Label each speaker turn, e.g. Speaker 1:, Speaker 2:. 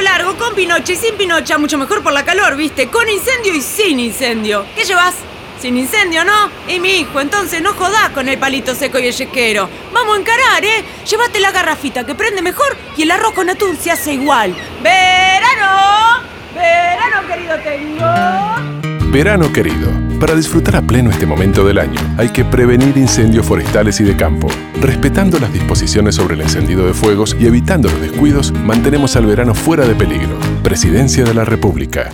Speaker 1: largo, con pinocha y sin pinocha, mucho mejor por la calor, ¿viste? Con incendio y sin incendio. ¿Qué llevas? Sin incendio, ¿no? Y mi hijo, entonces no jodás con el palito seco y el yesquero. Vamos a encarar, ¿eh? Llévate la garrafita que prende mejor y el arroz con atún se hace igual. ¡Verano! ¡Verano, querido tengo!
Speaker 2: Verano querido. Para disfrutar a pleno este momento del año, hay que prevenir incendios forestales y de campo. Respetando las disposiciones sobre el encendido de fuegos y evitando los descuidos, mantenemos al verano fuera de peligro. Presidencia de la República.